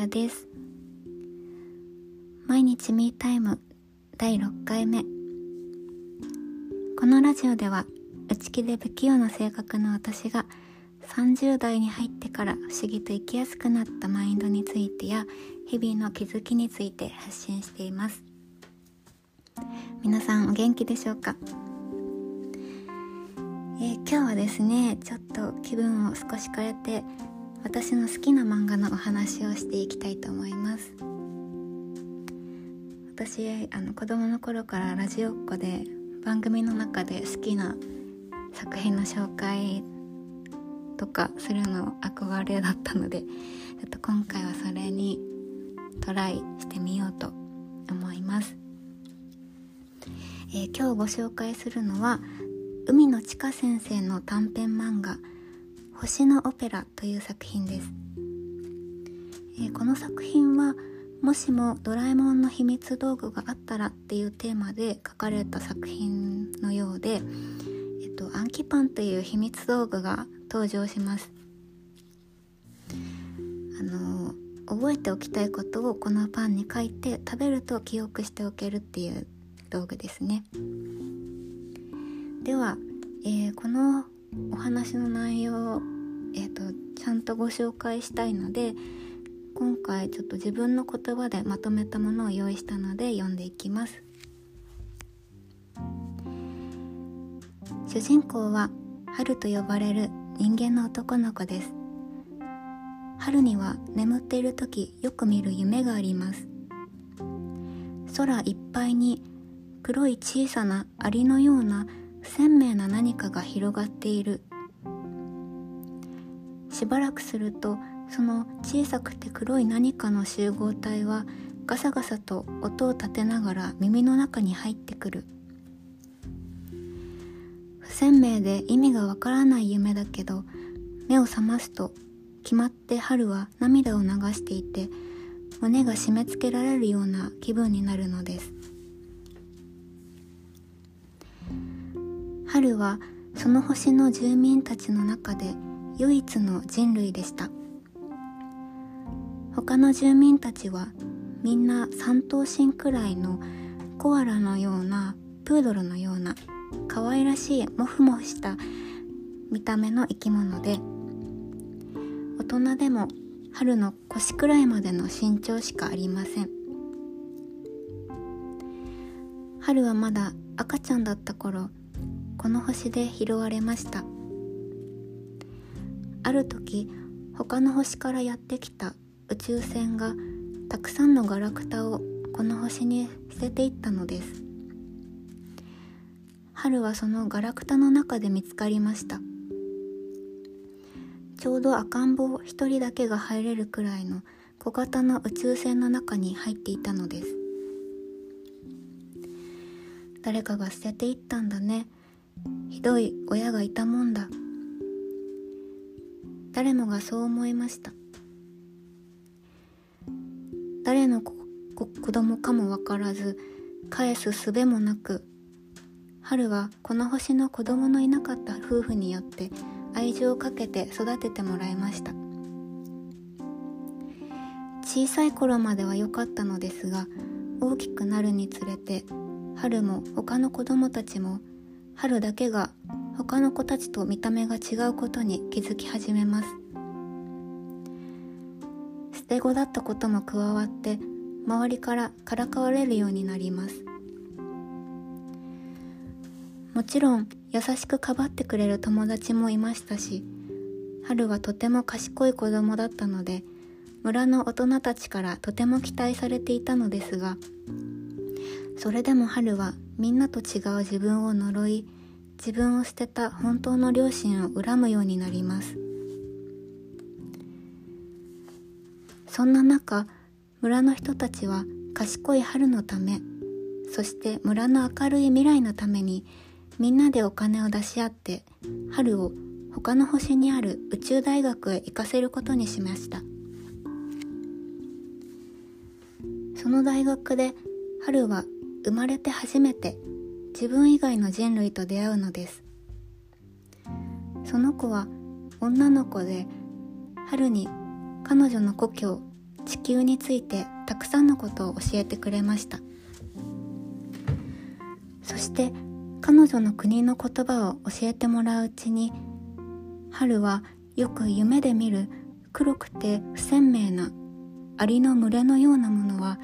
やです。毎日ミータイム第6回目。このラジオでは内気で不器用な性格の私が30代に入ってから不思議と生きやすくなったマインドについてや日々の気づきについて発信しています。皆さんお元気でしょうか？えー、今日はですねちょっと気分を少し変えて私の好きな漫画のお話をしていきたいと思います。私あの子供の頃からラジオっ子で番組の中で好きな作品の紹介とかするの憧れだったのでちょっと今回はそれにトライしてみようと思います、えー、今日ご紹介するのは海野千佳先生の短編漫画「星のオペラ」という作品です、えー、この作品はもしもドラえもんの秘密道具があったらっていうテーマで書かれた作品のようで、えっと、暗記パンという秘密道具が登場します。あの覚えておきたいことをこのパンに書いて食べると記憶しておけるっていう道具ですね。では、えー、このお話の内容えーと、ちゃんとご紹介したいので今回ちょっと自分の言葉でまとめたものを用意したので読んでいきます。主人公は春と呼ばれる人間の男の子です。春には眠っている時よく見る夢があります。空いっぱいに黒い小さなアリのような鮮明な何かが広がっている。しばらくするとその小さくて黒い何かの集合体はガサガサと音を立てながら耳の中に入ってくる。不鮮明で意味がわからない夢だけど目を覚ますと決まって春は涙を流していて胸が締め付けられるような気分になるのです。春はその星の住民たちの中で唯一の人類でした。他の住民たちはみんな3頭身くらいのコアラのようなプードルのような可愛らしいモフモフした見た目の生き物で大人でも春の腰くらいまでの身長しかありません。春はまだ赤ちゃんだった頃この星で拾われました。ある時他の星からやってきた宇宙船がたくさんのガラクタをこの星に捨てていったのです。春はそのガラクタの中で見つかりました。ちょうど赤ん坊一人だけが入れるくらいの小型の宇宙船の中に入っていたのです。誰かが捨てていったんだね。ひどい親がいたもんだ。誰もがそう思いました。誰の子供かもわからず返す術もなく春はこの星の子供のいなかった夫婦によって愛情をかけて育ててもらいました。小さい頃までは良かったのですが大きくなるにつれて春も他の子供たちも春だけが他の子たちと見た目が違うことに気づき始めます。捨て子だったことも加わって周りからからかわれるようになります。もちろん優しくかばってくれる友達もいましたし春はとても賢い子供だったので村の大人たちからとても期待されていたのですがそれでも春はみんなと違う自分を呪い自分を捨てた本当の両親を恨むようになります。そんな中村の人たちは賢い春のためそして村の明るい未来のためにみんなでお金を出し合って春を他の星にある宇宙大学へ行かせることにしました。その大学で春は生まれて初めて自分以外の人類と出会うのです。その子は女の子で春に彼女の故郷地球についてたくさんのことを教えてくれました。そして彼女の国の言葉を教えてもらううちに春はよく夢で見る黒くて不鮮明なアリの群れのようなものは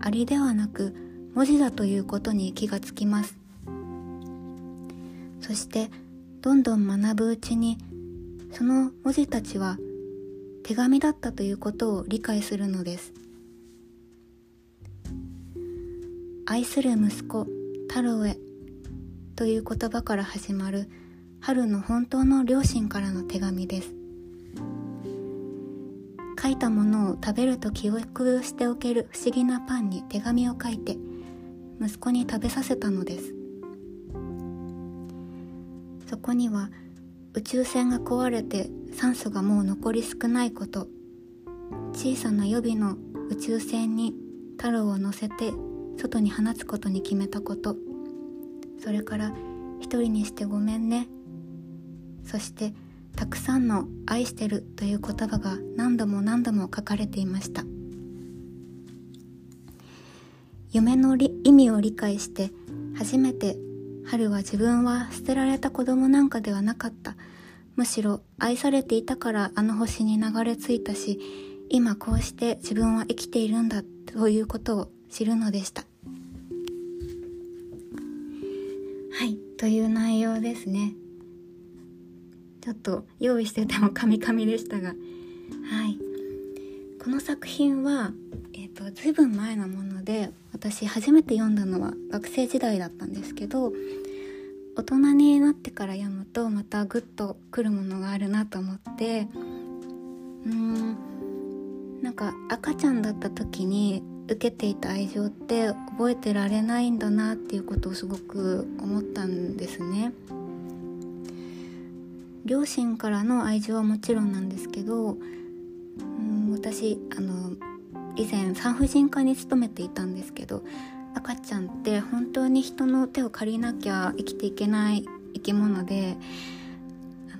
アリではなく文字だということに気がつきます。そしてどんどん学ぶうちにその文字たちは手紙だったということを理解するのです。愛する息子太郎へという言葉から始まる春の本当の両親からの手紙です。書いたものを食べると記憶しておける不思議なパンに手紙を書いて息子に食べさせたのです。そこには宇宙船が壊れて酸素がもう残り少ないこと小さな予備の宇宙船に太郎を乗せて外に放つことに決めたことそれから一人にしてごめんね。そしてたくさんの愛してるという言葉が何度も何度も書かれていました。夢の意味を理解して初めて春は自分は捨てられた子供なんかではなかった。むしろ愛されていたからあの星に流れ着いたし今こうして自分は生きているんだということを知るのでした。はいという内容ですね。ちょっと用意しててもカミカミでしたが。はい。この作品はえっ、ー、と随分前のもので私初めて読んだのは学生時代だったんですけど大人になってから読むとまたグッとくるものがあるなと思ってうーんなんか赤ちゃんだった時に受けていた愛情って覚えてられないんだなっていうことをすごく思ったんですね。両親からの愛情はもちろんなんですけどうん私あの以前産婦人科に勤めていたんですけど赤ちゃんって本当に人の手を借りなきゃ生きていけない生き物で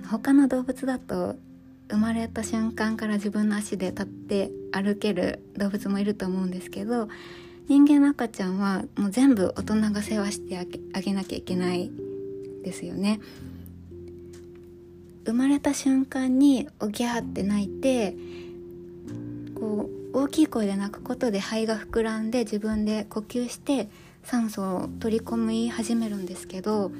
他の動物だと生まれた瞬間から自分の足で立って歩ける動物もいると思うんですけど人間の赤ちゃんはもう全部大人が世話してあげなきゃいけないですよね。生まれた瞬間におぎゃーって泣いて大きい声で泣くことで肺が膨らんで自分で呼吸して酸素を取り込み始めるんですけど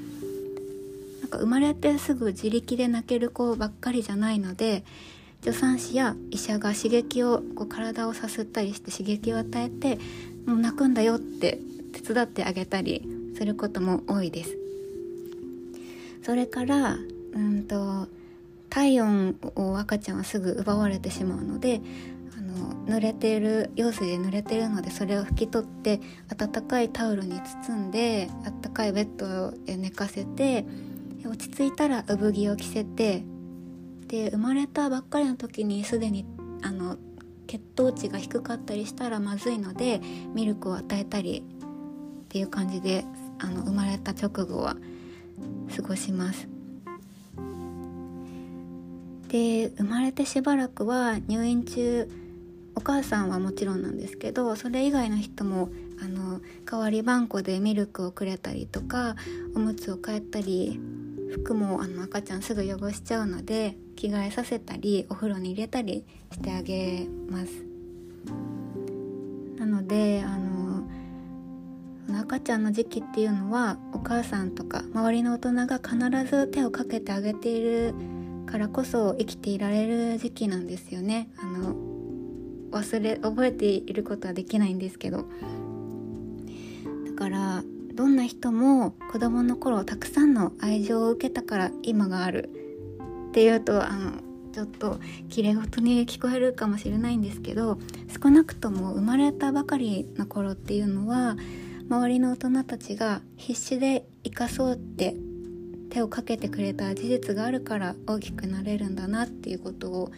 なんか生まれてすぐ自力で泣ける子ばっかりじゃないので助産師や医者が刺激をこう体をさすったりして刺激を与えてもう泣くんだよって手伝ってあげたりすることも多いです。それからうんと体温を赤ちゃんはすぐ奪われてしまうのでの濡れている用水で濡れてるのでそれを拭き取って温かいタオルに包んであったかいベッドで寝かせて落ち着いたら産着を着せてで生まれたばっかりの時にすでにあの血糖値が低かったりしたらまずいのでミルクを与えたりっていう感じであの生まれた直後は過ごします。で生まれてしばらくは入院中お母さんはもちろんなんですけどそれ以外の人もあの代わりばんこでミルクをくれたりとかおむつを替えたり服もあの赤ちゃんすぐ汚しちゃうので着替えさせたりお風呂に入れたりしてあげます。なのであの赤ちゃんの時期っていうのはお母さんとか周りの大人が必ず手をかけてあげているからこそ生きていられる時期なんですよね。あの忘れ覚えていることはできないんですけど。だからどんな人も子供の頃たくさんの愛情を受けたから今がある。っていうとあのちょっときれい事に聞こえるかもしれないんですけど少なくとも生まれたばかりの頃っていうのは周りの大人たちが必死で生かそうって手をかけてくれた事実があるから大きくなれるんだなっていうことを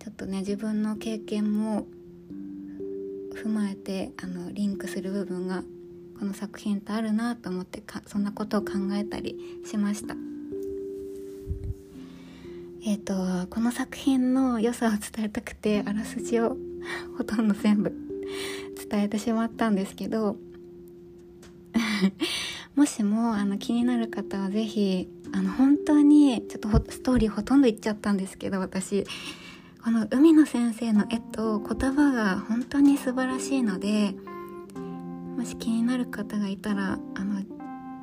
ちょっとね自分の経験も踏まえてあのリンクする部分がこの作品ってあるなと思ってかそんなことを考えたりしました。えっ、ー、とこの作品の良さを伝えたくてあらすじをほとんど全部伝えてしまったんですけど もしもあの気になる方は是非あの本当にちょっとストーリーほとんど言っちゃったんですけど私。この海野先生の絵と言葉が本当に素晴らしいのでもし気になる方がいたらあの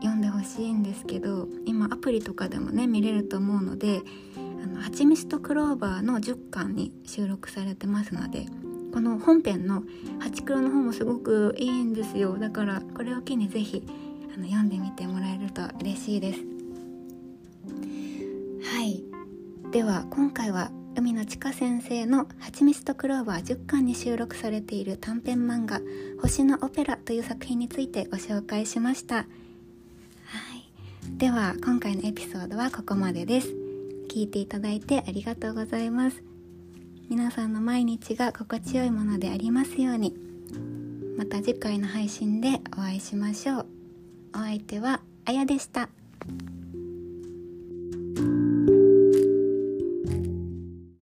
読んでほしいんですけど今アプリとかでもね見れると思うので「あのはちみつとクローバー」の10巻に収録されてますのでこの本編の「ハチクロ」の方もすごくいいんですよ。だからこれを機に是非あの読んでみてもらえると嬉しいです。はい。では今回は海野千佳先生の「はちみつとクローバー」10巻に収録されている短編漫画「星のオペラ」という作品についてご紹介しました。はい。では今回のエピソードはここまでです。聞いていただいてありがとうございます。皆さんの毎日が心地よいものでありますように。また次回の配信でお会いしましょう。お相手はあやでした。